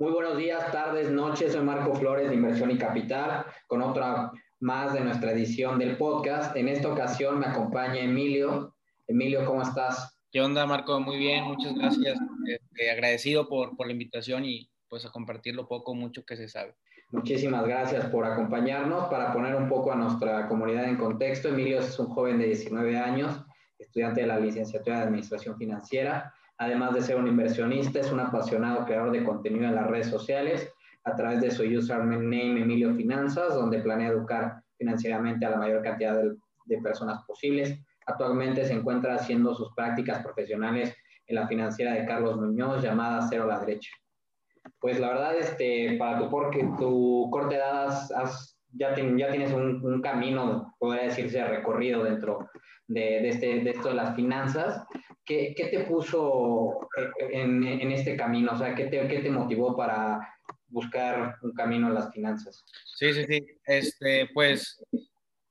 Muy buenos días, tardes, noches. Soy Marco Flores de Inversión y Capital con otra más de nuestra edición del podcast. En esta ocasión me acompaña Emilio. Emilio, ¿cómo estás? ¿Qué onda, Marco? Muy bien, muchas gracias. Este, agradecido por, por la invitación y pues a compartir lo poco mucho que se sabe. Muchísimas gracias por acompañarnos. Para poner un poco a nuestra comunidad en contexto, Emilio es un joven de 19 años, estudiante de la licenciatura de Administración Financiera. Además de ser un inversionista, es un apasionado creador de contenido en las redes sociales a través de su username Emilio Finanzas, donde planea educar financieramente a la mayor cantidad de, personas posibles. Actualmente se encuentra haciendo sus prácticas profesionales en la financiera de Carlos Muñoz, llamada Cero la Derecha. Pues la verdad, este, para tu, porque tu corte de edad has, ya, ya, tienes un, un, camino, podría decirse, recorrido dentro de, de, este, de esto de las finanzas. ¿Qué, qué te puso en, en, este camino? O sea, ¿qué te, ¿qué te motivó para buscar un camino en las finanzas? Sí, sí, sí. Este, pues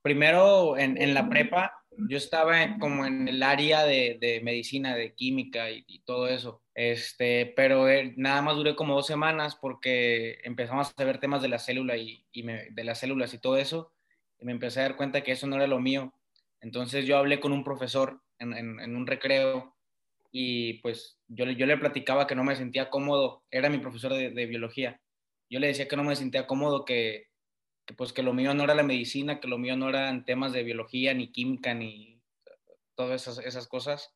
primero en, en la prepa, yo estaba como en el área de, de medicina, de química y, y, todo eso. Este, pero nada más duré como dos semanas porque empezamos a ver temas de la célula y, de las células y todo eso. Y me empecé a dar cuenta que eso no era lo mío. Entonces yo hablé con un profesor en, un recreo y pues yo, yo, le platicaba que no me sentía cómodo. Era mi profesor de, biología. Yo le decía que no me sentía cómodo, que, que, pues que lo mío no era la medicina, que lo mío no eran temas de biología, ni química, ni todas esas, esas cosas.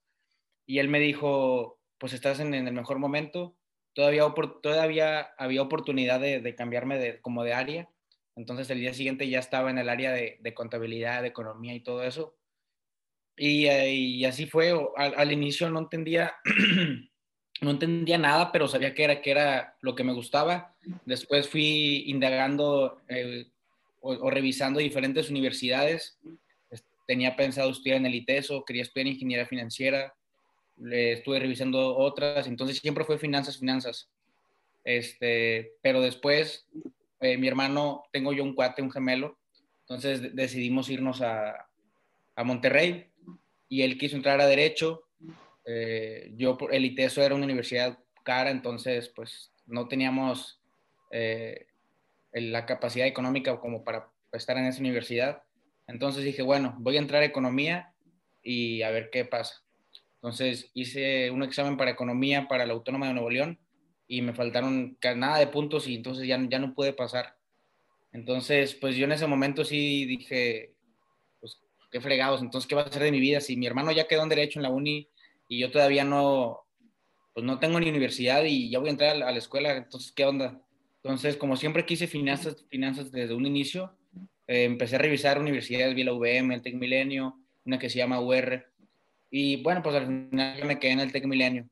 Y él me dijo, pues estás en, el mejor momento, todavía, todavía había oportunidad de, cambiarme de, como de área. Entonces el día siguiente ya estaba en el área de, de contabilidad, de economía y todo eso. Y, y así fue, al, inicio no entendía, no entendía nada, pero sabía que era, que era lo que me gustaba. Después fui indagando eh, o, o, revisando diferentes universidades. Tenía pensado estudiar en el ITESO, quería estudiar ingeniería financiera, le estuve revisando otras, entonces siempre fue finanzas, finanzas. Este, pero después, eh, mi hermano, tengo yo un cuate, un gemelo, entonces decidimos irnos a, a Monterrey y él quiso entrar a Derecho. Eh, yo, el ITESO era una universidad cara, entonces pues no teníamos eh, la capacidad económica como para estar en esa universidad. Entonces dije, bueno, voy a entrar a economía y a ver qué pasa. Entonces hice un examen para economía para la Autónoma de Nuevo León y me faltaron nada de puntos y entonces ya, ya no pude pasar. Entonces, pues yo en ese momento sí dije, pues qué fregados, entonces qué va a hacer de mi vida si mi hermano ya quedó en derecho en la uni y yo todavía no, pues no tengo ni universidad y ya voy a entrar a la, escuela, entonces qué onda. Entonces, como siempre quise finanzas, finanzas desde un inicio, eh, empecé a revisar universidades, vi la UVM, el Tec Milenio, una que se llama UR, y bueno, pues al final me quedé en el Tec Milenio.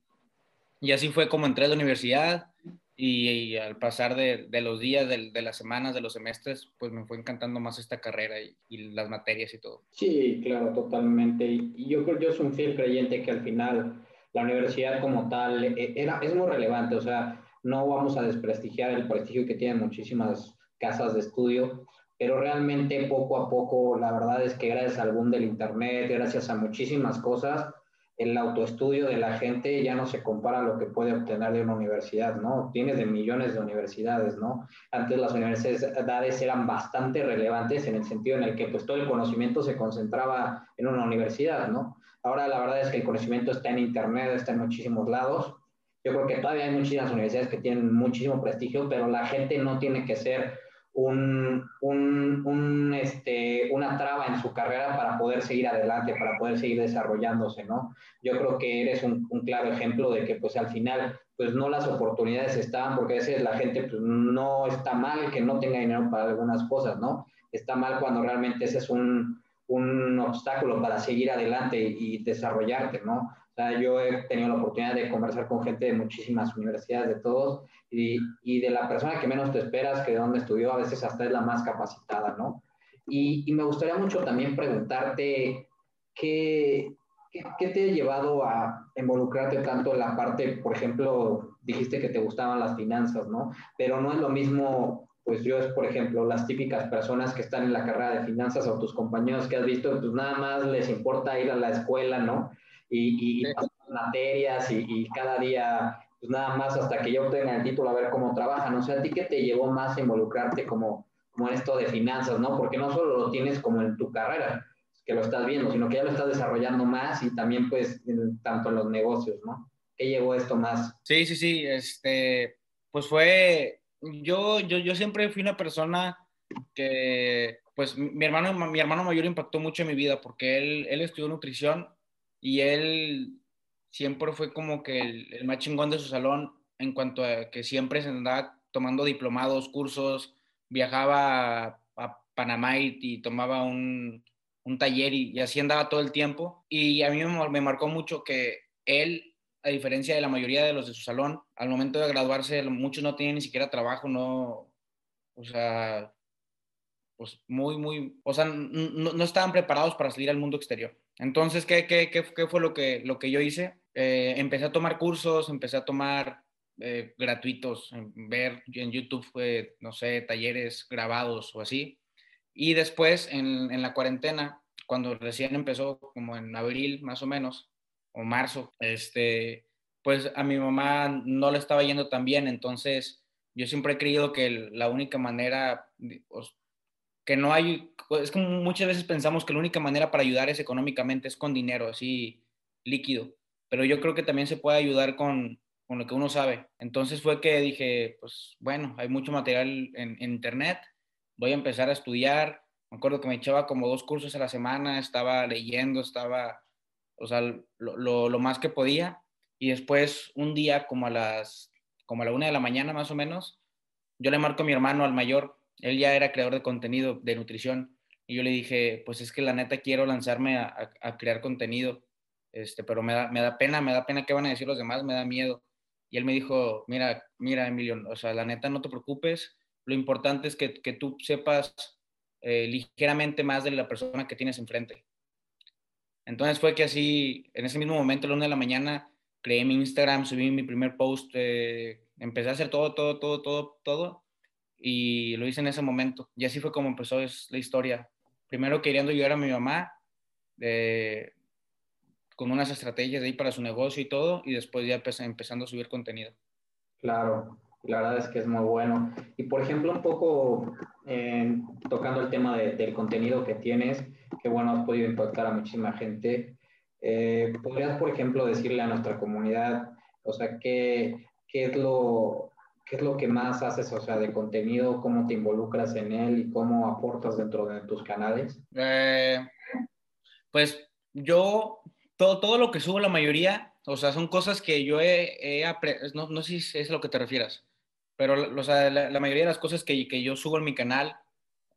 Y así fue como entré a la universidad y, al pasar de, los días, de, de, las semanas, de los semestres, pues me fue encantando más esta carrera y, y las materias y todo. Sí, claro, totalmente. Y yo creo yo soy un fiel creyente que al final la universidad como tal e, era, es muy relevante, o sea, no vamos a desprestigiar el prestigio que tienen muchísimas casas de estudio, pero realmente poco a poco, la verdad es que gracias al boom del Internet, gracias a muchísimas cosas, el autoestudio de la gente ya no se compara a lo que puede obtener de una universidad, ¿no? Tienes de millones de universidades, ¿no? Antes las universidades eran bastante relevantes en el sentido en el que pues todo el conocimiento se concentraba en una universidad, ¿no? Ahora la verdad es que el conocimiento está en Internet, está en muchísimos lados. Yo creo que todavía hay muchísimas universidades que tienen muchísimo prestigio, pero la gente no tiene que ser un, un, un, este, una traba en su carrera para poder seguir adelante, para poder seguir desarrollándose, ¿no? Yo creo que eres un, claro ejemplo de que pues al final pues no las oportunidades están, porque a veces la gente pues no está mal que no tenga dinero para algunas cosas, ¿no? Está mal cuando realmente ese es un, un obstáculo para seguir adelante y desarrollarte, ¿no? O sea, yo he tenido la oportunidad de conversar con gente de muchísimas universidades, de todos, y, y, de la persona que menos te esperas, que de dónde estudió, a veces hasta es la más capacitada, ¿no? Y, y me gustaría mucho también preguntarte qué, qué, qué, te ha llevado a involucrarte tanto en la parte, por ejemplo, dijiste que te gustaban las finanzas, ¿no? Pero no es lo mismo, pues yo es, por ejemplo, las típicas personas que están en la carrera de finanzas o tus compañeros que has visto, pues nada más les importa ir a la escuela, ¿no? Y, y, y materias y, y, cada día pues nada más hasta que yo obtenga el título a ver cómo trabajan. O sea, ¿a ti qué te llevó más a involucrarte como, como en esto de finanzas, no? Porque no solo lo tienes como en tu carrera, que lo estás viendo, sino que ya lo estás desarrollando más y también pues tanto en los negocios, ¿no? ¿Qué llevó esto más? Sí, sí, sí, este, pues fue, yo, yo, yo siempre fui una persona que, pues mi hermano, mi hermano mayor impactó mucho en mi vida porque él, él estudió nutrición y él siempre fue como que el, el, más chingón de su salón en cuanto a que siempre se andaba tomando diplomados, cursos, viajaba a, Panamá y, tomaba un, un, taller y, así andaba todo el tiempo. Y a mí me, marcó mucho que él, a diferencia de la mayoría de los de su salón, al momento de graduarse, muchos no tenían ni siquiera trabajo, no, o sea, pues muy, muy, o sea, no estaban preparados para salir al mundo exterior. Entonces, ¿qué, fue lo que, yo hice? Eh, empecé a tomar cursos, empecé a tomar eh, gratuitos, ver en YouTube, eh, no sé, talleres grabados o así. Y después, en, en, la cuarentena, cuando recién empezó, como en abril más o menos, o marzo, este, pues a mi mamá no le estaba yendo tan bien, entonces yo siempre he creído que la única manera, que no hay, es como muchas veces pensamos que la única manera para ayudar es económicamente, es con dinero, así líquido pero yo creo que también se puede ayudar con, con lo que uno sabe. Entonces fue que dije, pues bueno, hay mucho material en, en, internet, voy a empezar a estudiar. Me acuerdo que me echaba como dos cursos a la semana, estaba leyendo, estaba, o sea, lo, lo, lo más que podía. Y después, un día, como a las, como a la una de la mañana más o menos, yo le marco a mi hermano, al mayor, él ya era creador de contenido de nutrición, y yo le dije, pues es que la neta quiero lanzarme a, crear contenido este, pero me da, me da pena, me da pena qué van a decir los demás, me da miedo. Y él me dijo, mira, mira, Emilio, o sea, la neta, no te preocupes, lo importante es que, que tú sepas eh, ligeramente más de la persona que tienes enfrente. Entonces fue que así, en ese mismo momento, a la de la mañana, creé mi Instagram, subí mi primer post, eh, empecé a hacer todo, todo, todo, todo, todo, y lo hice en ese momento. Y así fue como empezó la historia. Primero queriendo ayudar a mi mamá, eh, con unas estrategias de ahí para su negocio y todo, y después ya empezando a subir contenido. Claro, la verdad es que es muy bueno. Y por ejemplo, un poco eh, tocando el tema de, del contenido que tienes, que bueno, has podido impactar a muchísima gente. Eh, ¿Podrías, por ejemplo, decirle a nuestra comunidad, o sea, qué, qué, es lo, qué es lo que más haces, o sea, de contenido, cómo te involucras en él y cómo aportas dentro de tus canales? Eh, pues yo todo, todo lo que subo, la mayoría, o sea, son cosas que yo he, he no, no sé si es a lo que te refieras, pero o sea, la, la, mayoría de las cosas que, que, yo subo en mi canal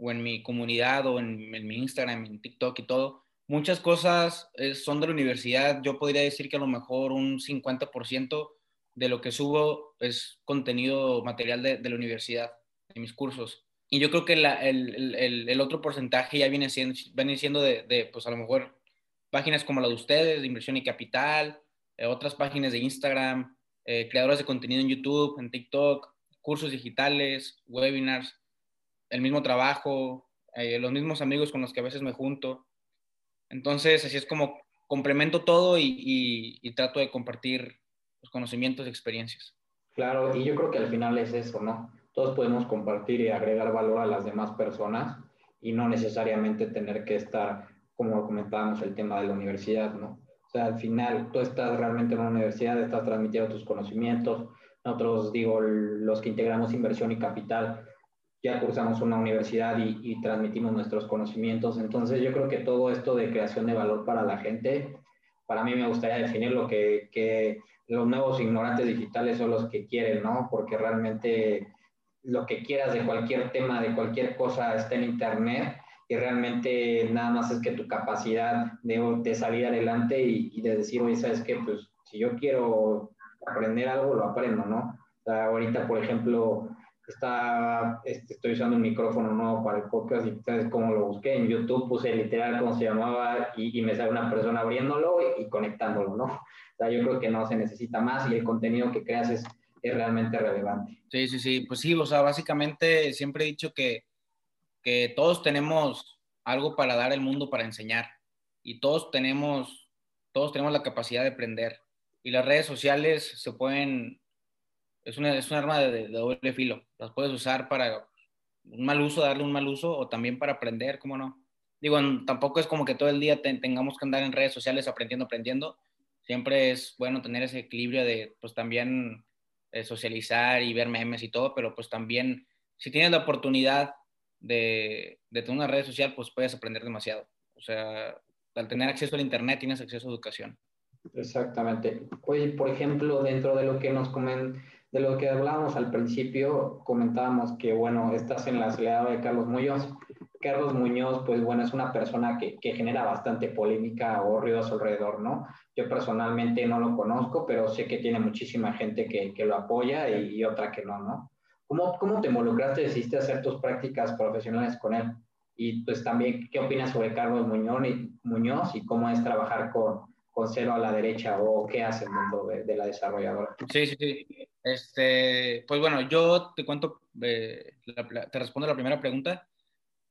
o en mi comunidad o en, en mi Instagram, en TikTok y todo, muchas cosas es, son de la universidad. Yo podría decir que a lo mejor un 50% de lo que subo es contenido material de, de la universidad, de mis cursos. Y yo creo que la, el, el, el, otro porcentaje ya viene siendo, viene siendo de, de, pues a lo mejor páginas como la de ustedes, de inversión y capital, eh, otras páginas de Instagram, eh, creadores de contenido en YouTube, en TikTok, cursos digitales, webinars, el mismo trabajo, eh, los mismos amigos con los que a veces me junto. Entonces, así es como complemento todo y, y, y trato de compartir los conocimientos y experiencias. Claro, y yo creo que al final es eso, ¿no? Todos podemos compartir y agregar valor a las demás personas y no necesariamente tener que estar como comentábamos, el tema de la universidad, ¿no? O sea, al final tú estás realmente en una universidad, estás transmitiendo tus conocimientos. Nosotros, digo, los que integramos inversión y capital, ya cursamos una universidad y, y, transmitimos nuestros conocimientos. Entonces, yo creo que todo esto de creación de valor para la gente, para mí me gustaría definir lo que, que los nuevos ignorantes digitales son los que quieren, ¿no? Porque realmente lo que quieras de cualquier tema, de cualquier cosa está en Internet y realmente nada más es que tu capacidad de, salir adelante y, de decir, oye, ¿sabes qué? Pues si yo quiero aprender algo, lo aprendo, ¿no? O sea, ahorita, por ejemplo, está, este, estoy usando un micrófono nuevo para el podcast y sabes cómo lo busqué en YouTube, puse literal cómo se llamaba y, me sale una persona abriéndolo y, conectándolo, ¿no? Sea, yo creo que no se necesita más y el contenido que creas es, es realmente relevante. Sí, sí, sí, pues sí, o sea, básicamente siempre he dicho que que todos tenemos algo para dar al mundo para enseñar y todos tenemos, todos tenemos la capacidad de aprender. Y las redes sociales se pueden es, una, es un arma de, doble filo. Las puedes usar para un mal uso, darle un mal uso, o también para aprender, ¿cómo no? Digo, tampoco es como que todo el día tengamos que andar en redes sociales aprendiendo, aprendiendo. Siempre es bueno tener ese equilibrio de, pues también eh, socializar y ver memes y todo, pero pues también, si tienes la oportunidad de, de tener una red social, pues puedes aprender demasiado. O sea, al tener acceso al Internet tienes acceso a educación. Exactamente. Oye, por ejemplo, dentro de lo que nos comen, de lo que hablábamos al principio, comentábamos que, bueno, estás en la ciudad de Carlos Muñoz. Carlos Muñoz, pues bueno, es una persona que, que, genera bastante polémica o ruido a su alrededor, ¿no? Yo personalmente no lo conozco, pero sé que tiene muchísima gente que, que lo apoya y, otra que no, ¿no? ¿Cómo, ¿Cómo te involucraste, decidiste hacer tus prácticas profesionales con él? Y pues también, ¿qué opinas sobre Carlos Muñoz y, Muñoz y cómo es trabajar con, con cero a la derecha o qué hace el mundo de, la desarrolladora. Sí, sí, sí. Este, pues bueno, yo te cuento, eh, te respondo la primera pregunta.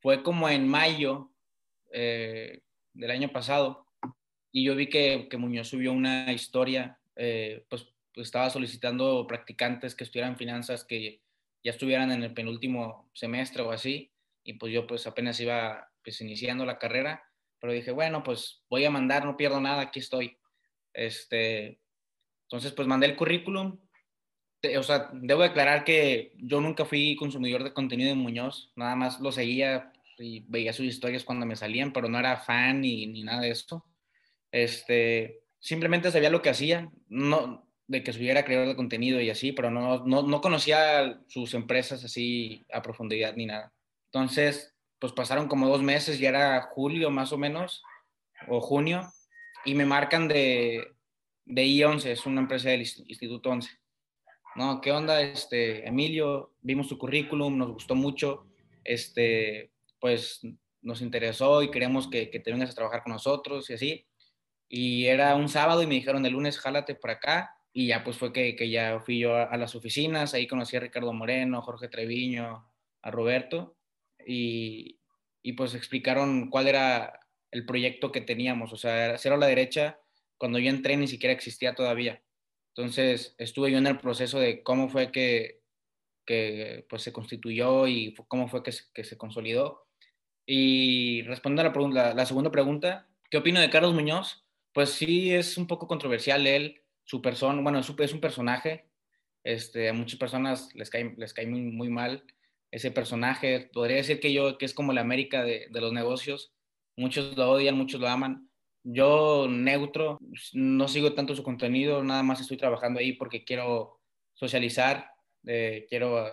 Fue como en mayo eh, del año pasado y yo vi que, que Muñoz subió una historia, eh, pues, pues, estaba solicitando practicantes que estudiaran finanzas que ya estuvieran en el penúltimo semestre o así y pues yo pues apenas iba pues iniciando la carrera pero dije, bueno, pues voy a mandar, no pierdo nada, aquí estoy. Este, entonces, pues mandé el currículum. O sea, debo declarar que yo nunca fui consumidor de contenido de Muñoz, nada más lo seguía y veía sus historias cuando me salían, pero no era fan ni, ni nada de eso. Este, simplemente sabía lo que hacía, no de que subiera creador de contenido y así, pero no, no, no conocía sus empresas así a profundidad ni nada. Entonces, pues pasaron como dos meses, ya era julio más o menos, o junio, y me marcan de, de I11, es una empresa del Instituto 11. No, ¿qué onda, este, Emilio? Vimos tu currículum, nos gustó mucho, este, pues nos interesó y queremos que, que te vengas a trabajar con nosotros y así. Y era un sábado y me dijeron el lunes, jálate por acá. Y ya pues fue que, que ya fui yo a, las oficinas, ahí conocí a Ricardo Moreno, Jorge Treviño, a Roberto y, y pues explicaron cuál era el proyecto que teníamos. O sea, Cero a la Derecha, cuando yo entré ni siquiera existía todavía. Entonces estuve yo en el proceso de cómo fue que, que pues, se constituyó y cómo fue que que se consolidó. Y respondiendo a la, segunda pregunta, ¿qué opino de Carlos Muñoz? Pues sí, es un poco controversial él, su persona, bueno, es, un personaje, este, a muchas personas les cae, les cae muy, mal ese personaje. Podría decir que yo, que es como la América de, de, los negocios. Muchos lo odian, muchos lo aman. Yo neutro, no sigo tanto su contenido, nada más estoy trabajando ahí porque quiero socializar, eh, quiero,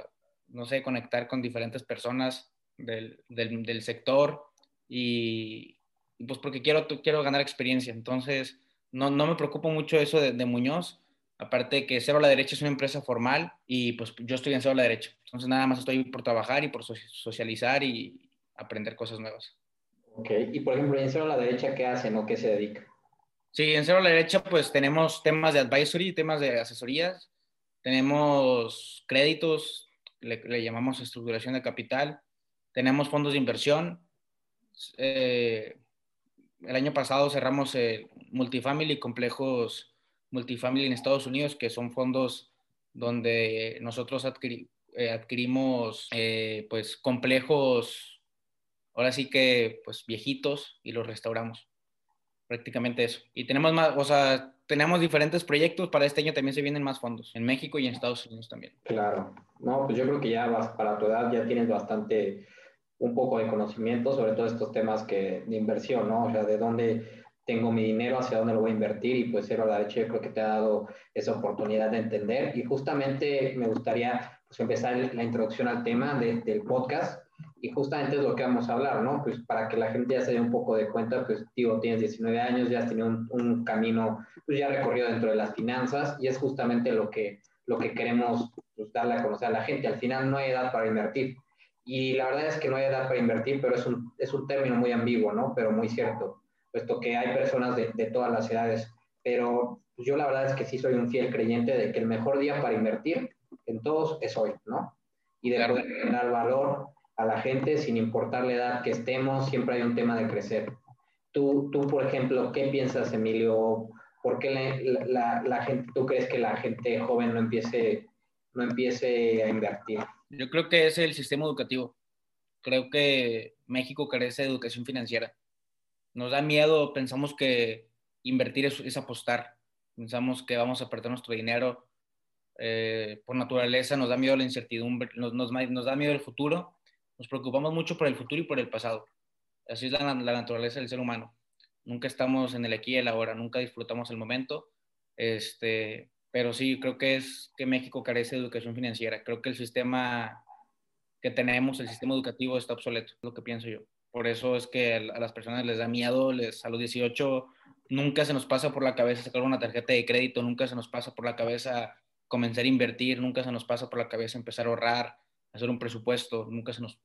no sé, conectar con diferentes personas del, del, del sector y, y, pues porque quiero, quiero ganar experiencia. Entonces, no, no me preocupo mucho eso de, de Muñoz Aparte que Cero a la Derecha es una empresa formal y pues yo estoy en Cero a la Derecha. Entonces nada más estoy por trabajar y por socializar y aprender cosas nuevas. Ok, y por ejemplo, en Cero a la Derecha, ¿qué hacen o qué se dedica? Sí, en Cero a la Derecha pues tenemos temas de advisory, temas de asesorías, tenemos créditos, le, le llamamos estructuración de capital, tenemos fondos de inversión. Eh, el año pasado cerramos eh, multifamily complejos multifamily en Estados Unidos, que son fondos donde nosotros adquiri eh, adquirimos eh, pues complejos, ahora sí que pues viejitos y los restauramos. Prácticamente eso. Y tenemos más, o sea, tenemos diferentes proyectos. Para este año también se vienen más fondos, en México y en Estados Unidos también. Claro. No, pues yo creo que ya vas, para tu edad ya tienes bastante, un poco de conocimiento sobre todos estos temas que, de inversión, ¿no? O sea, de dónde tengo mi dinero, hacia dónde lo voy a invertir y pues Cero a la Derecha yo creo que te ha dado esa oportunidad de entender y justamente me gustaría pues, empezar la introducción al tema de, del podcast y justamente es lo que vamos a hablar, ¿no? Pues para que la gente ya se dé un poco de cuenta, pues digo, tienes 19 años, ya has tenido un, un camino pues ya recorrido dentro de las finanzas y es justamente lo que, lo que queremos pues, darle a conocer a la gente. Al final no hay edad para invertir. Y la verdad es que no hay edad para invertir, pero es un, es un término muy ambiguo, ¿no? Pero muy cierto puesto que hay personas de, de todas las edades. Pero pues, yo la verdad es que sí soy un fiel creyente de que el mejor día para invertir en todos es hoy, ¿no? Y de claro. poder generar valor a la gente sin importar la edad que estemos, siempre hay un tema de crecer. Tú, tú por ejemplo, ¿qué piensas, Emilio? ¿Por qué la, la, la gente, tú crees que la gente joven no empiece no empiece a invertir? Yo creo que es el sistema educativo. Creo que México carece de educación financiera. Nos da miedo, pensamos que invertir es, apostar. Pensamos que vamos a perder nuestro dinero. Eh, por naturaleza nos da miedo la incertidumbre, nos, nos, nos, da miedo el futuro. Nos preocupamos mucho por el futuro y por el pasado. Así es la, la naturaleza del ser humano. Nunca estamos en el aquí y el ahora, nunca disfrutamos el momento. Este, pero sí, creo que es que México carece de educación financiera. Creo que el sistema que tenemos, el sistema educativo está obsoleto, es lo que pienso yo. Por eso es que a las personas les da miedo, les, a los 18 nunca se nos pasa por la cabeza sacar una tarjeta de crédito, nunca se nos pasa por la cabeza comenzar a invertir, nunca se nos pasa por la cabeza empezar a ahorrar, hacer un presupuesto, nunca se nos...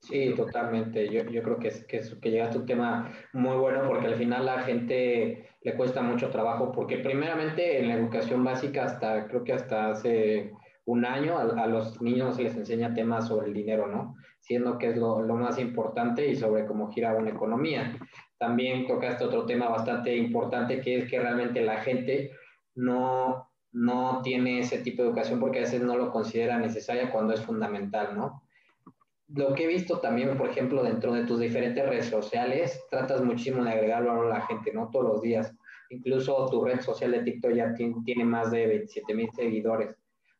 Sí, totalmente. Yo, yo creo que, es, que, que llega a tu tema muy bueno porque al final la gente le cuesta mucho trabajo porque primeramente en la educación básica hasta, creo que hasta hace un año a, los niños se les enseña temas sobre el dinero, ¿no? Siendo que es lo, lo, más importante y sobre cómo gira una economía. También toca este otro tema bastante importante que es que realmente la gente no, no tiene ese tipo de educación porque a veces no lo considera necesaria cuando es fundamental, ¿no? Lo que he visto también, por ejemplo, dentro de tus diferentes redes sociales, tratas muchísimo de agregar valor a la gente, ¿no? Todos los días. Incluso tu red social de TikTok ya tiene, más de 27 mil seguidores.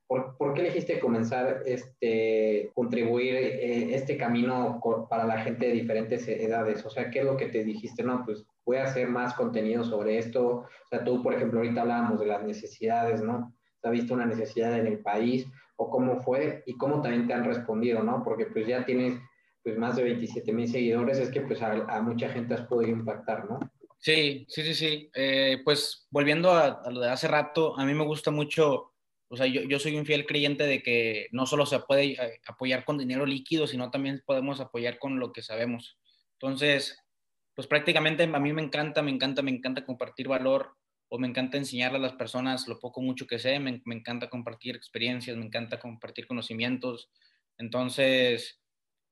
¿Por, ¿Por, qué elegiste comenzar este contribuir eh, este camino para la gente de diferentes edades? O sea, ¿qué es lo que te dijiste? No, pues voy a hacer más contenido sobre esto. O sea, tú, por ejemplo, ahorita hablábamos de las necesidades, ¿no? ¿Has visto una necesidad en el país? O cómo fue y cómo también te han respondido, ¿no? Porque pues ya tienes pues más de 27 mil seguidores, es que pues a, mucha gente has podido impactar, ¿no? Sí, sí, sí, sí. Eh, pues volviendo a, lo de hace rato, a mí me gusta mucho, o sea, yo, yo soy un fiel creyente de que no solo se puede eh, apoyar con dinero líquido, sino también podemos apoyar con lo que sabemos. Entonces, pues prácticamente a mí me encanta, me encanta, me encanta compartir valor o me encanta enseñarle a las personas lo poco mucho que sé, me, encanta compartir experiencias, me encanta compartir conocimientos. Entonces,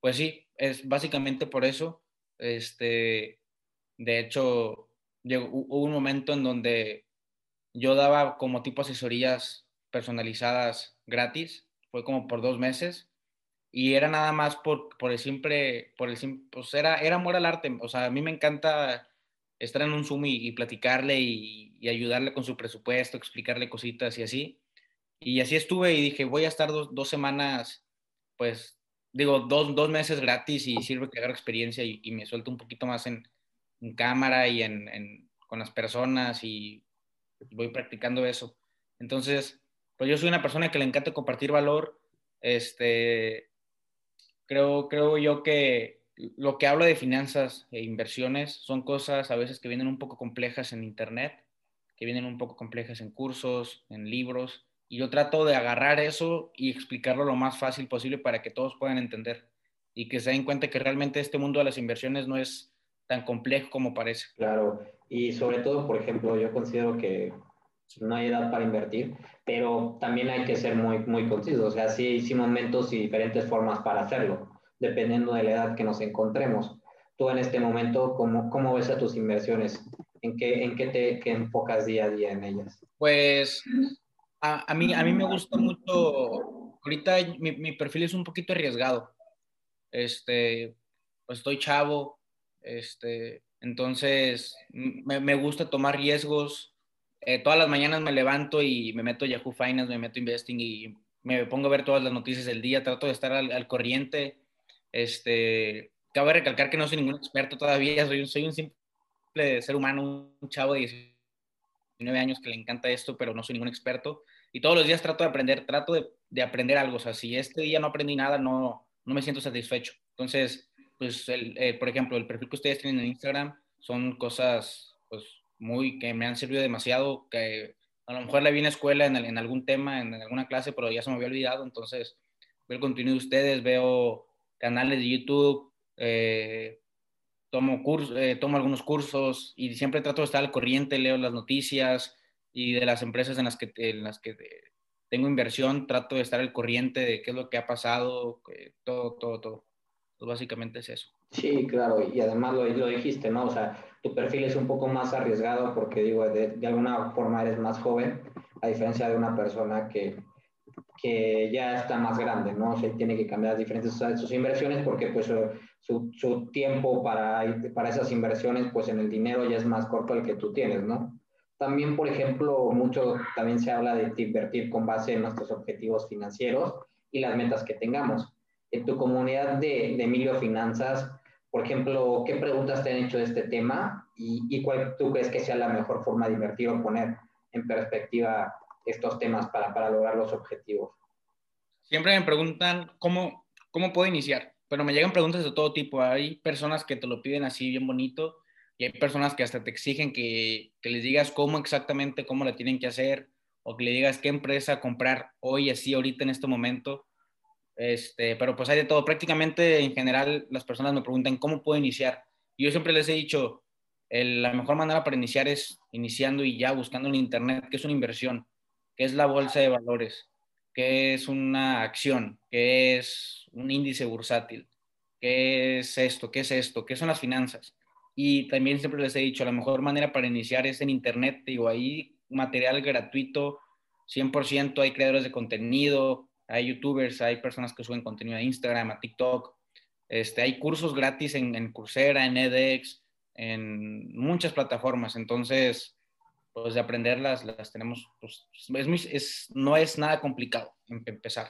pues sí, es básicamente por eso. Este, de hecho, llegó, hubo un momento en donde yo daba como tipo asesorías personalizadas gratis, fue como por dos meses, y era nada más por, por el simple, por el simple, pues era, era amor al arte, o sea, a mí me encanta estar en un Zoom y, platicarle y, ayudarle con su presupuesto, explicarle cositas y así. Y así estuve y dije, voy a estar dos, semanas, pues, digo, dos, dos, meses gratis y sirve que agarro experiencia y, me suelto un poquito más en, cámara y en, con las personas y voy practicando eso. Entonces, pues yo soy una persona que le encanta compartir valor. Este, creo, creo yo que lo que hablo de finanzas e inversiones son cosas a veces que vienen un poco complejas en Internet, que vienen un poco complejas en cursos, en libros, y yo trato de agarrar eso y explicarlo lo más fácil posible para que todos puedan entender y que se den cuenta que realmente este mundo de las inversiones no es tan complejo como parece. Claro, y sobre todo, por ejemplo, yo considero que no hay edad para invertir, pero también hay que ser muy, muy conciso, o sea, sí hay momentos y diferentes formas para hacerlo dependiendo de la edad que nos encontremos. Tú en este momento, ¿cómo, cómo ves a tus inversiones? ¿En qué, en qué te enfocas día a día en ellas? Pues a, a, mí, a mí me gusta mucho, ahorita mi, mi, perfil es un poquito arriesgado. Este, pues estoy chavo, este, entonces me, me gusta tomar riesgos. Eh, todas las mañanas me levanto y me meto Yahoo Finance, me meto Investing y me pongo a ver todas las noticias del día, trato de estar al, al corriente este, cabe recalcar que no soy ningún experto todavía, soy, soy un simple ser humano, un chavo de 19 años que le encanta esto, pero no soy ningún experto. Y todos los días trato de aprender, trato de, de aprender algo. O sea, si este día no aprendí nada, no, no me siento satisfecho. Entonces, pues, el, eh, por ejemplo, el perfil que ustedes tienen en Instagram son cosas, pues, muy, que me han servido demasiado, que a lo mejor la vi en la escuela en, en algún tema, en, en, alguna clase, pero ya se me había olvidado. Entonces, veo el contenido de ustedes, veo canales de YouTube, eh, tomo, curso, eh, tomo algunos cursos y siempre trato de estar al corriente, leo las noticias y de las empresas en las que, en las que tengo inversión, trato de estar al corriente de qué es lo que ha pasado, todo, todo, todo. Pues básicamente es eso. Sí, claro, y además lo, lo, dijiste, ¿no? O sea, tu perfil es un poco más arriesgado porque, digo, de, de alguna forma eres más joven, a diferencia de una persona que, que ya está más grande, ¿no? O sea, tiene que cambiar diferentes sus inversiones porque pues su, su, tiempo para, para esas inversiones, pues en el dinero ya es más corto el que tú tienes, ¿no? También, por ejemplo, mucho también se habla de invertir con base en nuestros objetivos financieros y las metas que tengamos. En tu comunidad de, de Emilio Finanzas, por ejemplo, ¿qué preguntas te han hecho de este tema y, y cuál tú crees que sea la mejor forma de invertir o poner en perspectiva estos temas para, para lograr los objetivos? Siempre me preguntan cómo, cómo puedo iniciar, pero me llegan preguntas de todo tipo. Hay personas que te lo piden así bien bonito y hay personas que hasta te exigen que, que les digas cómo exactamente, cómo la tienen que hacer o que le digas qué empresa comprar hoy, así, ahorita, en este momento. Este, pero pues hay de todo. Prácticamente en general las personas me preguntan cómo puedo iniciar. Yo siempre les he dicho, la mejor manera para iniciar es iniciando y ya buscando en Internet, que es una inversión qué es la bolsa de valores, qué es una acción, qué es un índice bursátil, qué es esto, qué es esto, qué son las finanzas. Y también siempre les he dicho, la mejor manera para iniciar es en Internet, digo, ahí material gratuito, 100%, hay creadores de contenido, hay youtubers, hay personas que suben contenido a Instagram, a TikTok, este, hay cursos gratis en, en Coursera, en edX, en muchas plataformas. Entonces, pues de aprenderlas, las tenemos, pues es no es nada complicado em, empezar,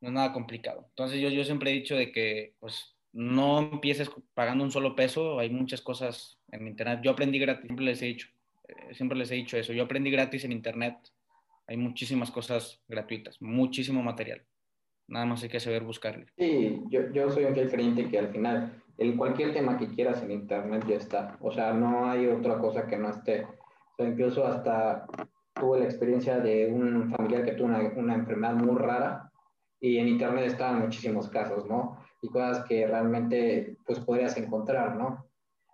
no es nada complicado. Entonces yo, yo siempre he dicho de que pues no empieces pagando un solo peso, hay muchas cosas en internet. Yo aprendí gratis, siempre les he dicho, eh, siempre les he dicho eso, yo aprendí gratis en internet, hay muchísimas cosas gratuitas, muchísimo material. Nada más hay que saber buscarle. Sí, yo, yo soy un fiel creyente que al final, en cualquier tema que quieras en internet ya está. O sea, no hay otra cosa que no esté incluso hasta tuve la experiencia de un familiar que tuvo una, una, enfermedad muy rara y en internet estaban muchísimos casos, ¿no? Y cosas que realmente pues podrías encontrar, ¿no?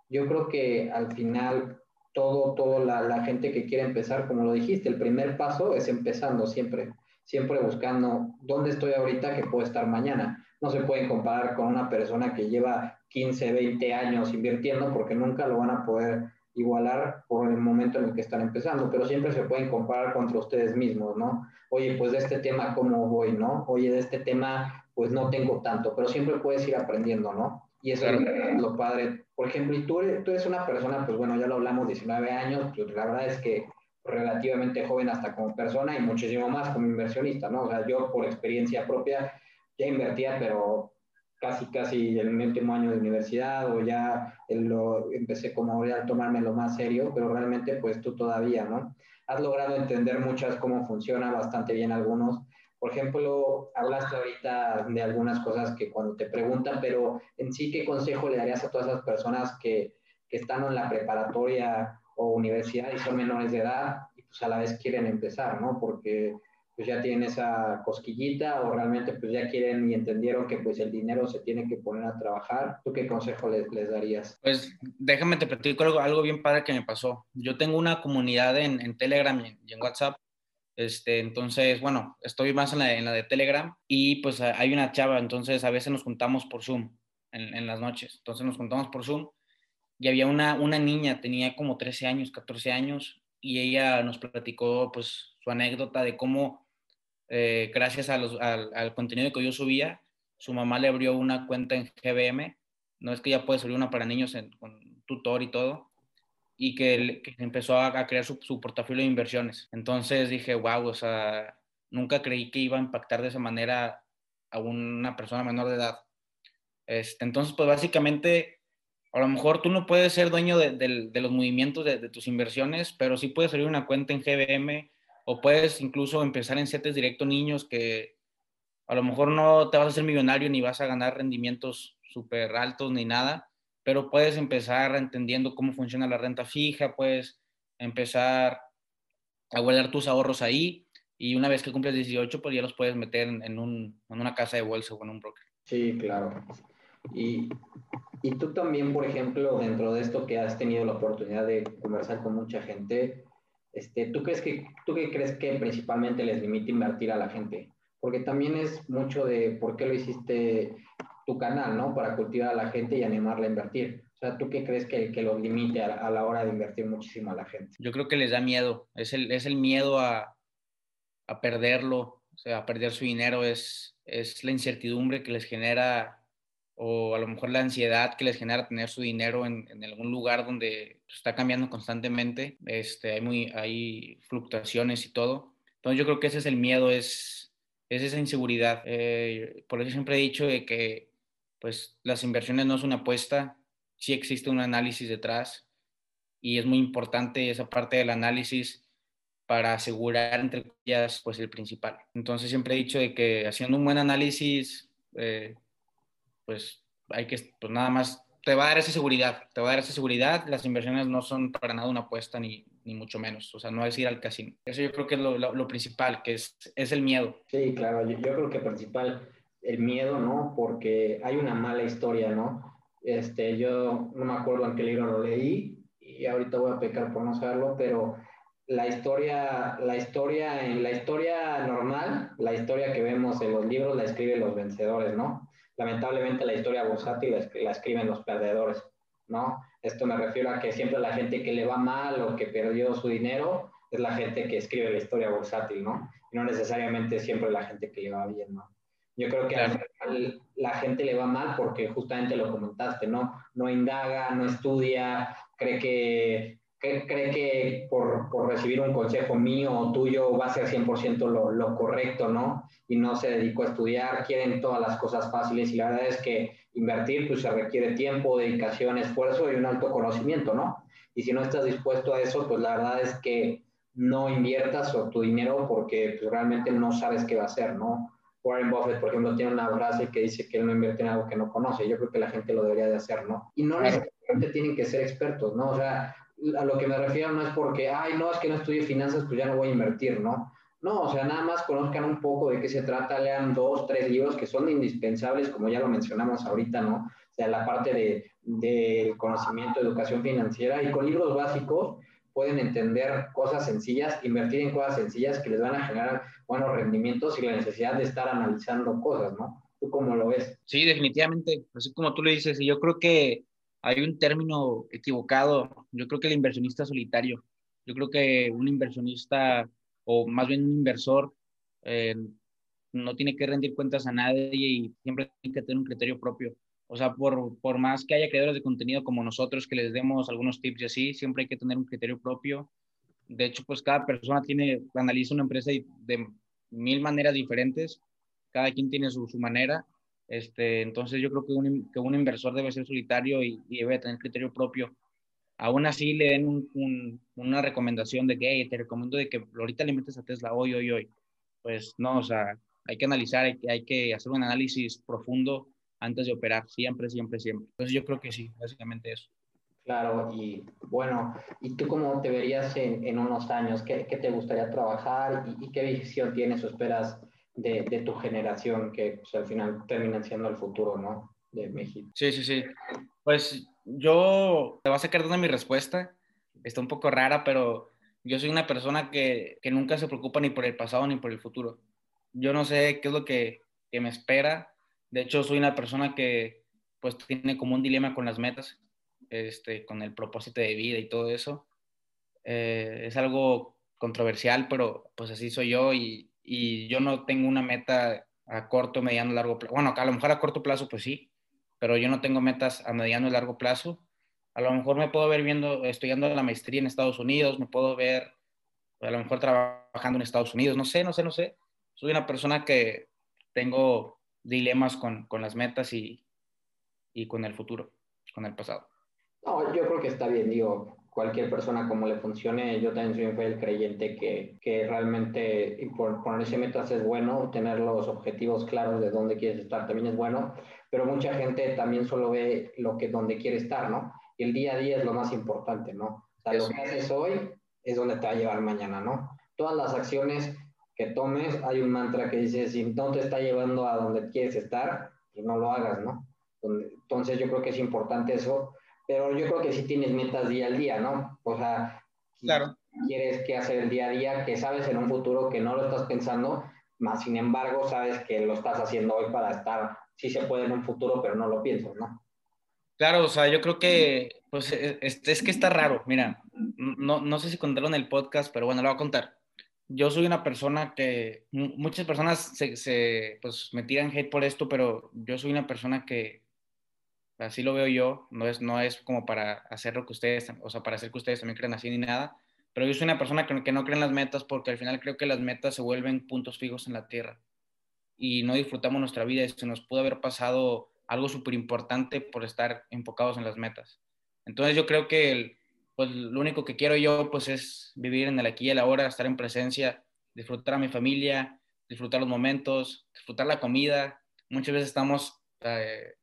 Yo creo que al final todo, todo la, la gente que quiere empezar, como lo dijiste, el primer paso es empezando siempre, siempre buscando dónde estoy ahorita que puedo estar mañana. No se pueden comparar con una persona que lleva 15, 20 años invirtiendo porque nunca lo van a poder igualar por el momento en el que están empezando, pero siempre se pueden comparar contra ustedes mismos, ¿no? Oye, pues de este tema, ¿cómo voy, no? Oye, de este tema, pues no tengo tanto, pero siempre puedes ir aprendiendo, ¿no? Y eso es lo padre. Por ejemplo, y tú eres, tú eres una persona, pues bueno, ya lo hablamos, 19 años, pues la verdad es que relativamente joven hasta como persona y muchísimo más como inversionista, ¿no? O sea, yo por experiencia propia ya invertía, pero casi, casi en mi último año de universidad o ya lo, empecé como a tomármelo más serio, pero realmente pues tú todavía, ¿no? Has logrado entender muchas cómo funciona bastante bien algunos. Por ejemplo, hablaste ahorita de algunas cosas que cuando te preguntan, pero en sí, ¿qué consejo le darías a todas esas personas que, que están en la preparatoria o universidad y son menores de edad y pues a la vez quieren empezar, ¿no? Porque pues ya tienen esa cosquillita o realmente pues ya quieren y entendieron que pues el dinero se tiene que poner a trabajar. ¿Tú qué consejo les, les darías? Pues déjame te platico algo, algo bien padre que me pasó. Yo tengo una comunidad en, en Telegram y en, WhatsApp. Este, entonces, bueno, estoy más en la, en la, de Telegram y pues hay una chava, entonces a veces nos juntamos por Zoom en, en las noches. Entonces nos juntamos por Zoom y había una, una niña, tenía como 13 años, 14 años y ella nos platicó pues su anécdota de cómo eh, gracias al, contenido que yo subía, su mamá le abrió una cuenta en GBM, no es que ya puede subir una para niños con tutor y todo, y que, empezó a, crear su, portafolio de inversiones. Entonces dije, wow, o sea, nunca creí que iba a impactar de esa manera a una persona menor de edad. Este, entonces, pues básicamente, a lo mejor tú no puedes ser dueño de, los movimientos de, de, tus inversiones, pero sí puedes abrir una cuenta en GBM o puedes incluso empezar en CETES directo niños que a lo mejor no te vas a hacer millonario ni vas a ganar rendimientos súper altos ni nada, pero puedes empezar entendiendo cómo funciona la renta fija, puedes empezar a guardar tus ahorros ahí y una vez que cumples 18, pues ya los puedes meter en, un, en una casa de bolsa o en un broker. Sí, claro. Y, y tú también, por ejemplo, dentro de esto que has tenido la oportunidad de conversar con mucha gente, este, ¿tú, crees que, ¿Tú qué crees que principalmente les limita invertir a la gente? Porque también es mucho de por qué lo hiciste tu canal, ¿no? Para cultivar a la gente y animarla a invertir. O sea, ¿tú qué crees que, que los limite a, la hora de invertir muchísimo a la gente? Yo creo que les da miedo. Es el, es el miedo a, a perderlo, o sea, perder su dinero es, es la incertidumbre que les genera o a lo mejor la ansiedad que les genera tener su dinero en, en algún lugar donde está cambiando constantemente, este, hay, muy, hay fluctuaciones y todo. Entonces yo creo que ese es el miedo, es, es esa inseguridad. Eh, por eso siempre he dicho de que pues las inversiones no es una apuesta, sí existe un análisis detrás y es muy importante esa parte del análisis para asegurar entre ellas pues el principal. Entonces siempre he dicho de que haciendo un buen análisis eh, pues hay que, pues nada más, te va a dar esa seguridad, te va a dar esa seguridad, las inversiones no son para nada una apuesta ni, ni mucho menos, o sea, no es ir al casino. Eso yo creo que es lo, lo, principal, que es, es, el miedo. Sí, claro, yo, yo creo que principal el miedo, ¿no? Porque hay una mala historia, ¿no? Este, yo no me acuerdo en qué libro lo leí y ahorita voy a pecar por no saberlo, pero la historia, la historia, en la historia normal, la historia que vemos en los libros la escriben los vencedores, ¿no? Lamentablemente la historia bursátil la, escriben los perdedores, ¿no? Esto me refiero a que siempre la gente que le va mal o que perdió su dinero es la gente que escribe la historia bursátil, ¿no? Y no necesariamente siempre la gente que le va bien, ¿no? Yo creo que la gente le va mal porque justamente lo comentaste, ¿no? No indaga, no estudia, cree que cree que por, por, recibir un consejo mío o tuyo va a ser 100% lo, lo, correcto, ¿no? Y no se dedicó a estudiar, quieren todas las cosas fáciles y la verdad es que invertir pues se requiere tiempo, dedicación, esfuerzo y un alto conocimiento, ¿no? Y si no estás dispuesto a eso, pues la verdad es que no inviertas tu dinero porque pues, realmente no sabes qué va a hacer, ¿no? Warren Buffett, por ejemplo, tiene una frase que dice que él no invierte en algo que no conoce. Yo creo que la gente lo debería de hacer, ¿no? Y no necesariamente tienen que ser expertos, ¿no? O sea, a lo que me refiero no es porque, ay, no, es que no estudie finanzas, pues ya no voy a invertir, ¿no? No, o sea, nada más conozcan un poco de qué se trata, lean dos, tres libros que son indispensables, como ya lo mencionamos ahorita, ¿no? O sea, la parte del de, conocimiento educación financiera y con libros básicos pueden entender cosas sencillas, invertir en cosas sencillas que les van a generar buenos rendimientos y la necesidad de estar analizando cosas, ¿no? ¿Tú cómo lo ves? Sí, definitivamente, así como tú lo dices, y yo creo que hay un término equivocado. Yo creo que el inversionista solitario. Yo creo que un inversionista, o más bien un inversor, eh, no tiene que rendir cuentas a nadie y siempre tiene que tener un criterio propio. O sea, por, por más que haya creadores de contenido como nosotros que les demos algunos tips y así, siempre hay que tener un criterio propio. De hecho, pues cada persona tiene, analiza una empresa de, mil maneras diferentes. Cada quien tiene su, su manera este, entonces yo creo que un, que un inversor debe ser solitario y, debe tener criterio propio. Aún así le den una recomendación de que te recomiendo de que ahorita le metes a Tesla hoy, hoy, hoy. Pues no, o sea, hay que analizar, hay, hay que hacer un análisis profundo antes de operar, siempre, siempre, siempre. Entonces yo creo que sí, básicamente eso. Claro, y bueno, ¿y tú cómo te verías en, en unos años? ¿Qué, ¿Qué, te gustaría trabajar y, y, qué visión tienes o esperas de, tu generación que pues, al final terminan siendo el futuro, ¿no? De México. Sí, sí, sí. Pues yo te voy a sacar de mi respuesta. Está un poco rara, pero yo soy una persona que, que, nunca se preocupa ni por el pasado ni por el futuro. Yo no sé qué es lo que, que, me espera. De hecho, soy una persona que pues tiene como un dilema con las metas, este, con el propósito de vida y todo eso. Eh, es algo controversial, pero pues así soy yo y, y yo no tengo una meta a corto, mediano, largo plazo. Bueno, a lo mejor a corto plazo, pues sí, pero yo no tengo metas a mediano y largo plazo. A lo mejor me puedo ver viendo, estudiando la maestría en Estados Unidos, me puedo ver a lo mejor trabajando en Estados Unidos, no sé, no sé, no sé. Soy una persona que tengo dilemas con, con las metas y, y con el futuro, con el pasado. No, yo creo que está bien, digo, cualquier persona como le funcione, yo también soy un fiel creyente que, que realmente por ponerse metas es bueno, tener los objetivos claros de dónde quieres estar también es bueno, pero mucha gente también solo ve lo que donde quiere estar, ¿no? Y el día a día es lo más importante, ¿no? O sea, lo que haces hoy es donde te va a llevar mañana, ¿no? Todas las acciones que tomes, hay un mantra que dice, si no te está llevando a donde quieres estar, pues no lo hagas, ¿no? Entonces yo creo que es importante eso pero yo creo que sí tienes metas día al día, ¿no? O sea, claro. quieres que hacer el día a día, que sabes en un futuro que no lo estás pensando, más sin embargo sabes que lo estás haciendo hoy para estar, sí se puede en un futuro, pero no lo piensas, ¿no? Claro, o sea, yo creo que, pues, es, es que está raro, mira, no, no sé si contaron en el podcast, pero bueno, lo voy a contar. yo soy una persona que muchas personas se, se, pues, me tiran hate por esto, pero yo soy una persona que así lo veo yo, no es, no es como para hacer lo que ustedes, o sea, para hacer que ustedes también crean así ni nada, pero yo soy una persona que, que no cree en las metas porque al final creo que las metas se vuelven puntos fijos en la tierra y no disfrutamos nuestra vida y se nos pudo haber pasado algo súper importante por estar enfocados en las metas. Entonces yo creo que el, pues lo único que quiero yo pues es vivir en el aquí y el ahora, estar en presencia, disfrutar a mi familia, disfrutar los momentos, disfrutar la comida. Muchas veces estamos eh,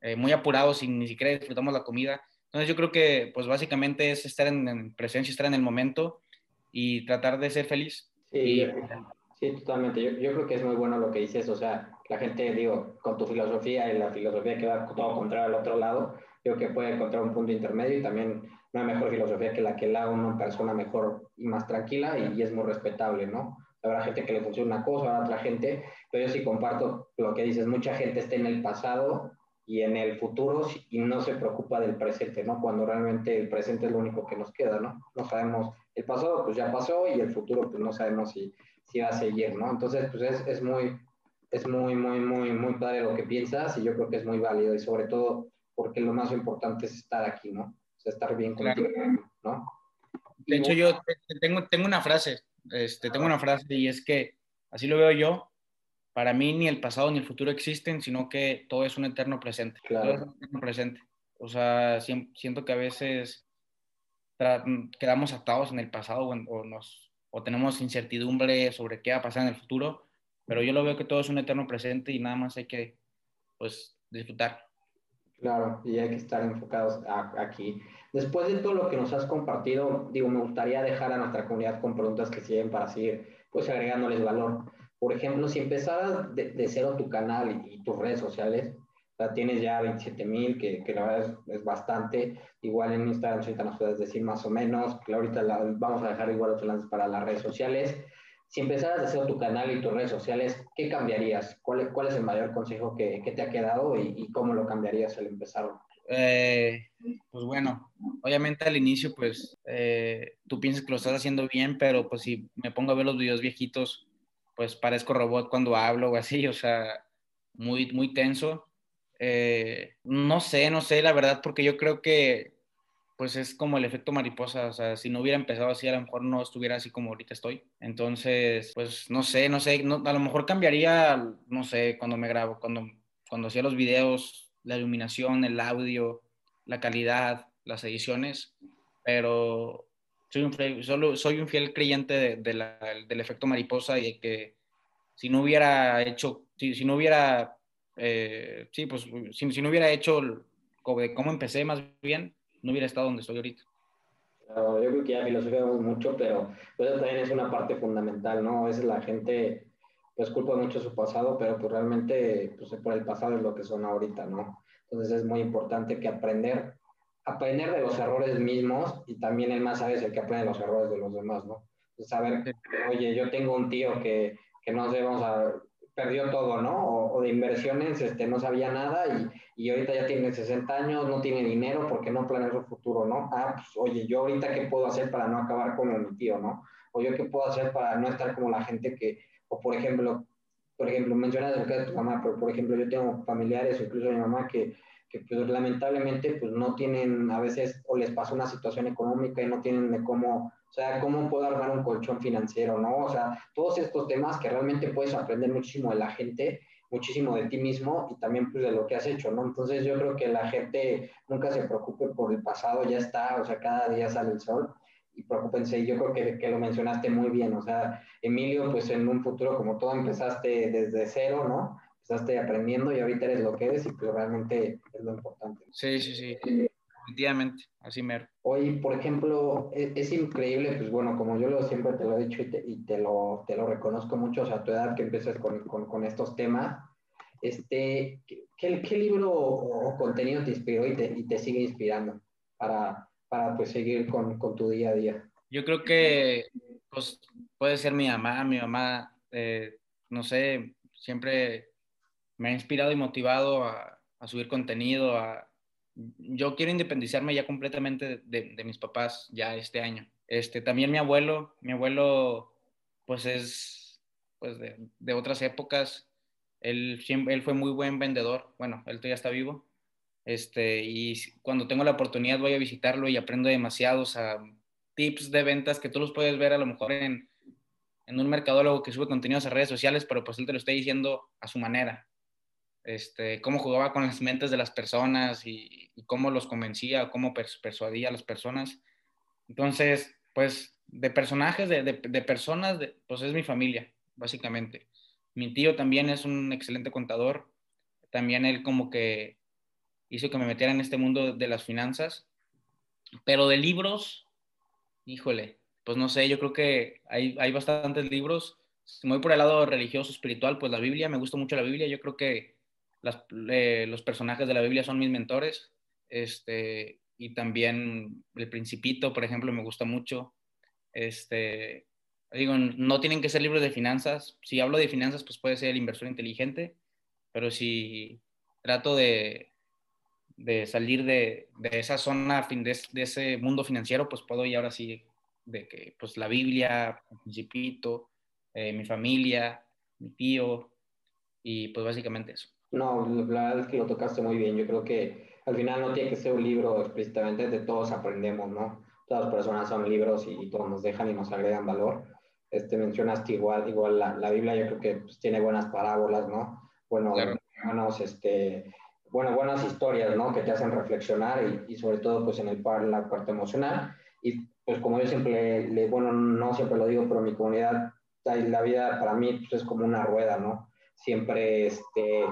eh, muy apurados y ni siquiera disfrutamos la comida. Entonces yo creo que pues básicamente es estar en, presencia, estar en el momento y tratar de ser feliz. Sí, sí totalmente. Yo, yo, creo que es muy bueno lo que dices. O sea, la gente, digo, con tu filosofía y la filosofía que va todo contrario al otro lado, yo creo que puede encontrar un punto intermedio y también una mejor filosofía que la que la una persona mejor y más tranquila y, es muy respetable, ¿no? Habrá gente que le funciona una cosa, habrá otra gente, pero yo sí comparto lo que dices, mucha gente está en el pasado y en el futuro y no se preocupa del presente, ¿no? Cuando realmente el presente es lo único que nos queda, ¿no? No sabemos, el pasado pues ya pasó y el futuro pues no sabemos si, si va a seguir, ¿no? Entonces pues es, es muy, es muy, muy, muy, muy padre lo que piensas y yo creo que es muy válido y sobre todo porque lo más importante es estar aquí, ¿no? estar bien contigo, ¿no? De hecho, yo tengo, tengo una frase, este, tengo una frase y es que, así lo veo yo, para mí ni el pasado ni el futuro existen, sino que todo es un eterno presente. Todo es un eterno presente. O sea, siento que a veces quedamos atados en el pasado o, nos, o tenemos incertidumbre sobre qué va a pasar en el futuro, pero yo lo veo que todo es un eterno presente y nada más hay que, pues, disfrutar. Claro, y hay que estar enfocados aquí. Después de todo lo que nos has compartido, digo, me gustaría dejar a nuestra comunidad con preguntas que siguen para seguir, pues, agregándoles valor. Por ejemplo, si empezaras de, de cero tu canal y, tus redes sociales, sea, tienes ya 27 mil, que, que, la verdad es, bastante. Igual en Instagram ahorita nos puedes decir más o menos, que ahorita vamos a dejar igual otros lances para las redes sociales. Si empezaras a hacer tu canal y tus redes sociales, ¿qué cambiarías? ¿Cuál, cuál es el mayor consejo que, que te ha quedado y, y, cómo lo cambiarías al empezar? Eh, pues bueno, obviamente al inicio, pues eh, tú piensas que lo estás haciendo bien, pero pues si me pongo a ver los videos viejitos, pues parezco robot cuando hablo o así, o sea, muy, muy tenso. Eh, no sé, no sé, la verdad, porque yo creo que pues es como el efecto mariposa, o sea, si no hubiera empezado así, a lo mejor no estuviera así como ahorita estoy. Entonces, pues no sé, no sé, a lo mejor cambiaría, no sé, cuando me grabo, cuando, cuando hacía los videos, la iluminación, el audio, la calidad, las ediciones, pero soy un, solo, soy un fiel creyente de, del efecto mariposa y que si no hubiera hecho, si, si no hubiera, eh, sí, pues si, si no hubiera hecho cómo empecé más bien, no hubiera estado donde estoy ahorita. yo creo que ya filosofiamos mucho, pero pues, eso también es una parte fundamental, ¿no? A veces la gente pues culpa mucho su pasado, pero pues realmente pues por el pasado es lo que son ahorita, ¿no? Entonces es muy importante que aprender, aprender de los errores mismos y también el más sabes el que aprende los errores de los demás, ¿no? Saber, oye, yo tengo un tío que, que no sé, vamos a, perdió todo, ¿no? O, de inversiones, este, no sabía nada y, y, ahorita ya tiene 60 años, no tiene dinero porque no planea su futuro, ¿no? Ah, pues oye, yo ahorita qué puedo hacer para no acabar como mi tío, ¿no? O yo qué puedo hacer para no estar como la gente que, o por ejemplo, por ejemplo, mencionas el caso de tu mamá, pero por ejemplo yo tengo familiares o incluso mi mamá que, que pues, lamentablemente pues no tienen a veces o les pasa una situación económica y no tienen de cómo o sea, cómo puedo armar un colchón financiero, ¿no? O sea, todos estos temas que realmente puedes aprender muchísimo de la gente, muchísimo de ti mismo y también pues de lo que has hecho, ¿no? Entonces yo creo que la gente nunca se preocupe por el pasado, ya está, o sea, cada día sale el sol y preocupense, yo creo que, que lo mencionaste muy bien, o sea, Emilio, pues en un futuro como todo empezaste desde cero, ¿no? Empezaste aprendiendo y ahorita eres lo que eres y pues realmente es lo importante. Sí, sí, sí definitivamente, así mero. Hoy, por ejemplo, e, es, increíble, pues bueno, como yo lo, siempre te lo he dicho y, te, lo, te lo reconozco mucho, o sea, a tu edad que empiezas con, con, con estos temas, este, ¿qué, ¿qué, libro o contenido te inspiró y te, y te sigue inspirando para, para pues seguir con, con, tu día a día? Yo creo que pues, puede ser mi mamá, mi mamá, eh, no sé, siempre me ha inspirado y motivado a, subir contenido, a, yo quiero independizarme ya completamente de, mis papás ya este año. Este, también mi abuelo, mi abuelo pues es pues de, otras épocas. Él, él fue muy buen vendedor. Bueno, él todavía está vivo. Este, y cuando tengo la oportunidad voy a visitarlo y aprendo demasiados tips de ventas que tú los puedes ver a lo mejor en, en un mercadólogo que sube contenidos a redes sociales, pero pues él te lo está diciendo a su manera. Este, cómo jugaba con las mentes de las personas y, cómo los convencía, cómo persuadía a las personas. Entonces, pues de personajes, de, de, personas, pues es mi familia, básicamente. Mi tío también es un excelente contador. También él como que hizo que me metiera en este mundo de las finanzas. Pero de libros, híjole, pues no sé, yo creo que hay, hay bastantes libros. Si me voy por el lado religioso, espiritual, pues la Biblia, me gusta mucho la Biblia. Yo creo que las, eh, los personajes de la Biblia son mis mentores. Este, y también El Principito, por ejemplo, me gusta mucho. Este, digo, no tienen que ser libros de finanzas. Si hablo de finanzas, pues puede ser el inversor inteligente, pero si trato de, de salir de, de, esa zona, de, de, ese mundo financiero, pues puedo ir ahora sí de que, pues la Biblia, el Principito, eh, mi familia, mi tío, y pues básicamente eso. No, la verdad es que lo tocaste muy bien. Yo creo que al final no tiene que ser un libro explícitamente, de todos aprendemos, ¿no? Todas las personas son libros y, todos nos dejan y nos agregan valor. Este, mencionaste igual, igual la, la Biblia, yo creo que pues, tiene buenas parábolas, ¿no? Bueno, buenos, este, bueno, buenas historias, ¿no? Que te hacen reflexionar y, y sobre todo, pues, en el par, la parte emocional. Y, pues, como yo siempre, le, bueno, no siempre lo digo, pero mi comunidad, la vida para mí pues, es como una rueda, ¿no? Siempre, este,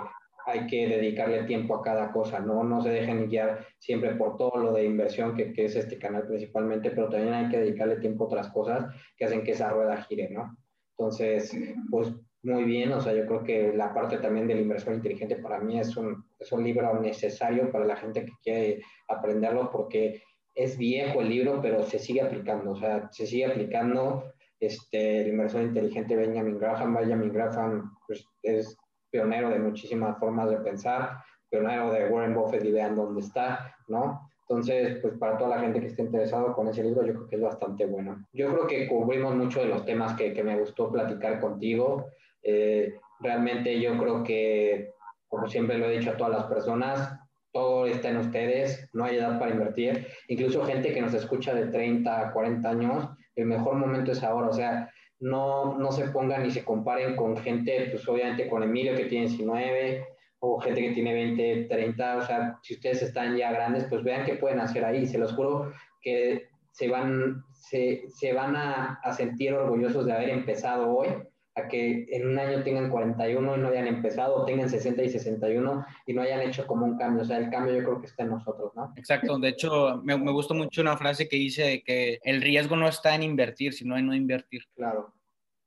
hay que dedicarle tiempo a cada cosa, ¿no? No se dejen guiar siempre por todo lo de inversión que, que, es este canal principalmente, pero también hay que dedicarle tiempo a otras cosas que hacen que esa rueda gire, ¿no? Entonces, pues muy bien, o sea, yo creo que la parte también de la inversión inteligente para mí es un, es un libro necesario para la gente que quiere aprenderlo porque es viejo el libro, pero se sigue aplicando, o sea, se sigue aplicando este, la inversión inteligente Benjamin Graham, Benjamin Graham pues, es pionero de muchísimas formas de pensar, pionero de Warren Buffett y vean dónde está, ¿no? Entonces, pues para toda la gente que esté interesado con ese libro, yo creo que es bastante bueno. Yo creo que cubrimos mucho de los temas que, que me gustó platicar contigo. Eh, realmente yo creo que, como siempre lo he dicho a todas las personas, todo está en ustedes, no hay edad para invertir. Incluso gente que nos escucha de 30 a 40 años, el mejor momento es ahora. O sea, no, no se pongan ni se comparen con gente, pues obviamente con Emilio que tiene 19 o gente que tiene 20, 30, o sea, si ustedes están ya grandes, pues vean qué pueden hacer ahí. Se los juro que se van, se, se van a, a sentir orgullosos de haber empezado hoy a que en un año tengan 41 y no hayan empezado, o tengan 60 y 61 y no hayan hecho como un cambio. O sea, el cambio yo creo que está en nosotros, ¿no? Exacto. De hecho, me, me gustó mucho una frase que dice que el riesgo no está en invertir, sino en no invertir. Claro.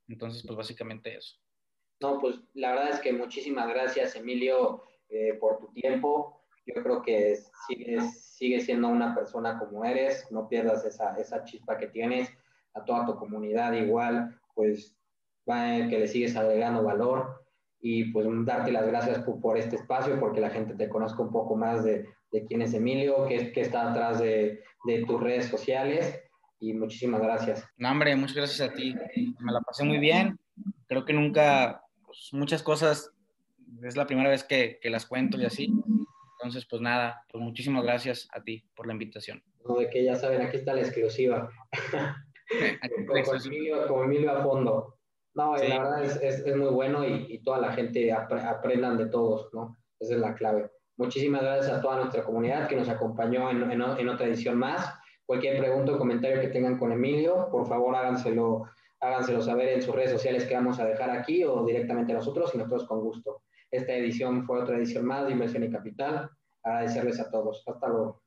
Entonces, pues básicamente eso. No, pues la verdad es que muchísimas gracias, Emilio, eh, por tu tiempo. Yo creo que sigues, sigue siendo una persona como eres, no pierdas esa, esa chispa que tienes, a toda tu comunidad igual, pues que le sigues agregando valor y pues darte las gracias por, por, este espacio, porque la gente te conozca un poco más de, de quién es Emilio, qué, qué está atrás de, de, tus redes sociales y muchísimas gracias. No, hombre, muchas gracias a ti. Me la pasé muy bien. Creo que nunca, pues, muchas cosas, es la primera vez que, que, las cuento y así. Entonces, pues nada, pues muchísimas gracias a ti por la invitación. No, de que ya saben, aquí está la exclusiva. con Emilio a fondo. No, sí. la verdad es, es, es, muy bueno y, y toda la gente ap aprendan de todos, ¿no? Esa es la clave. Muchísimas gracias a toda nuestra comunidad que nos acompañó en, en, en otra edición más. Cualquier pregunta o comentario que tengan con Emilio, por favor háganselo, háganselo saber en sus redes sociales que vamos a dejar aquí o directamente a nosotros y nosotros con gusto. Esta edición fue otra edición más de Inversión y Capital. Agradecerles a todos. Hasta luego.